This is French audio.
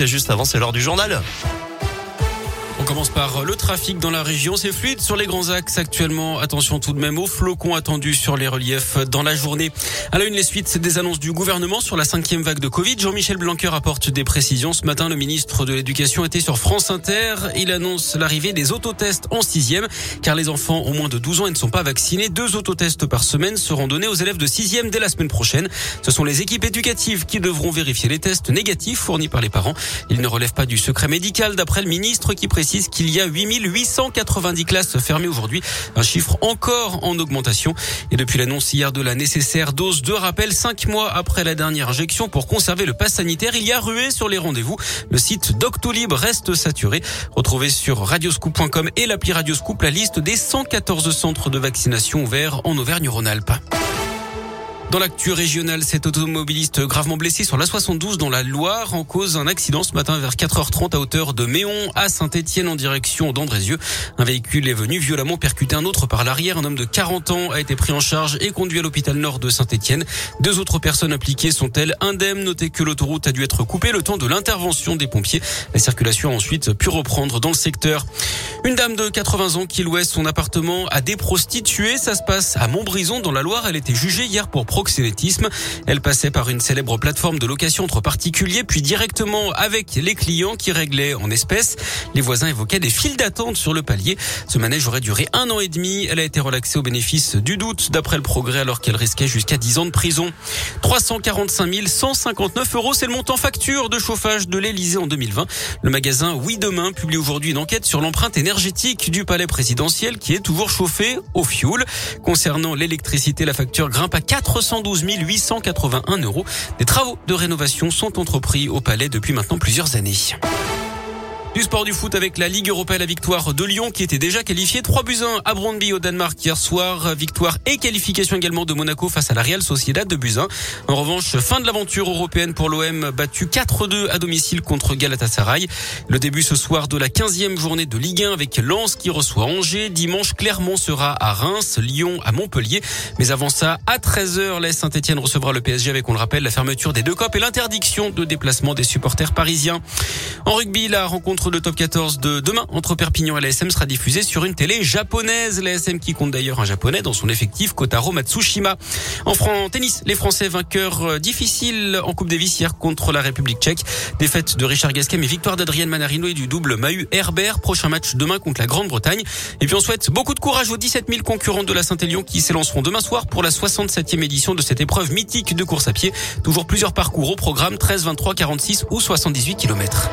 Juste avant, c'est l'heure du journal. On commence par le trafic dans la région. C'est fluide sur les grands axes actuellement. Attention tout de même aux flocons attendus sur les reliefs dans la journée. À la une, les suites des annonces du gouvernement sur la cinquième vague de Covid. Jean-Michel Blanquer apporte des précisions. Ce matin, le ministre de l'Éducation était sur France Inter. Il annonce l'arrivée des autotests en sixième, car les enfants ont moins de 12 ans et ne sont pas vaccinés. Deux autotests par semaine seront donnés aux élèves de sixième dès la semaine prochaine. Ce sont les équipes éducatives qui devront vérifier les tests négatifs fournis par les parents. Ils ne relèvent pas du secret médical d'après le ministre qui précise qu'il y a 8890 classes fermées aujourd'hui, un chiffre encore en augmentation. Et depuis l'annonce hier de la nécessaire dose de rappel, cinq mois après la dernière injection pour conserver le pass sanitaire, il y a rué sur les rendez-vous. Le site Doctolib reste saturé. Retrouvez sur radioscoop.com et l'appli Radioscoop la liste des 114 centres de vaccination ouverts en Auvergne-Rhône-Alpes. Dans l'actu régionale, cet automobiliste gravement blessé sur la 72 dans la Loire en cause un accident ce matin vers 4h30 à hauteur de Méon à Saint-Étienne en direction d'Andrézieux. Un véhicule est venu violemment percuter un autre par l'arrière. Un homme de 40 ans a été pris en charge et conduit à l'hôpital nord de Saint-Étienne. Deux autres personnes impliquées sont-elles indemnes Notez que l'autoroute a dû être coupée le temps de l'intervention des pompiers. La circulation a ensuite pu reprendre dans le secteur. Une dame de 80 ans qui louait son appartement à des prostituées. Ça se passe à Montbrison dans la Loire. Elle était jugée hier pour proxénétisme. Elle passait par une célèbre plateforme de location entre particuliers, puis directement avec les clients qui réglaient en espèces. Les voisins évoquaient des files d'attente sur le palier. Ce manège aurait duré un an et demi. Elle a été relaxée au bénéfice du doute, d'après le progrès, alors qu'elle risquait jusqu'à 10 ans de prison. 345 159 euros, c'est le montant facture de chauffage de l'Elysée en 2020. Le magasin Oui Demain publie aujourd'hui une enquête sur l'empreinte énergétique du palais présidentiel qui est toujours chauffé au fioul. Concernant l'électricité, la facture grimpe à 412 881 euros. Des travaux de rénovation sont entrepris au palais depuis maintenant plusieurs années. Du sport du foot avec la Ligue européenne, la victoire de Lyon qui était déjà qualifié 3 buts 1 à Brondby au Danemark hier soir. Victoire et qualification également de Monaco face à la Real Sociedad de 1. En revanche, fin de l'aventure européenne pour l'OM battu 4-2 à domicile contre Galatasaray. Le début ce soir de la 15e journée de Ligue 1 avec Lens qui reçoit Angers. Dimanche, Clermont sera à Reims, Lyon à Montpellier. Mais avant ça, à 13h, l'Est Saint-Etienne recevra le PSG avec, on le rappelle, la fermeture des deux copes et l'interdiction de déplacement des supporters parisiens. En rugby, la rencontre le top 14 de demain entre Perpignan et l'ASM sera diffusé sur une télé japonaise. L'ASM qui compte d'ailleurs un japonais dans son effectif, Kotaro Matsushima. En France, tennis, les Français vainqueurs euh, difficiles en Coupe Davis hier contre la République tchèque. Défaite de Richard Gasquet et victoire d'Adrienne Manarino et du double Mahu Herbert. Prochain match demain contre la Grande-Bretagne. Et puis on souhaite beaucoup de courage aux 17 000 concurrents de la Saint-Élion qui s'élanceront demain soir pour la 67e édition de cette épreuve mythique de course à pied. Toujours plusieurs parcours au programme 13, 23, 46 ou 78 kilomètres.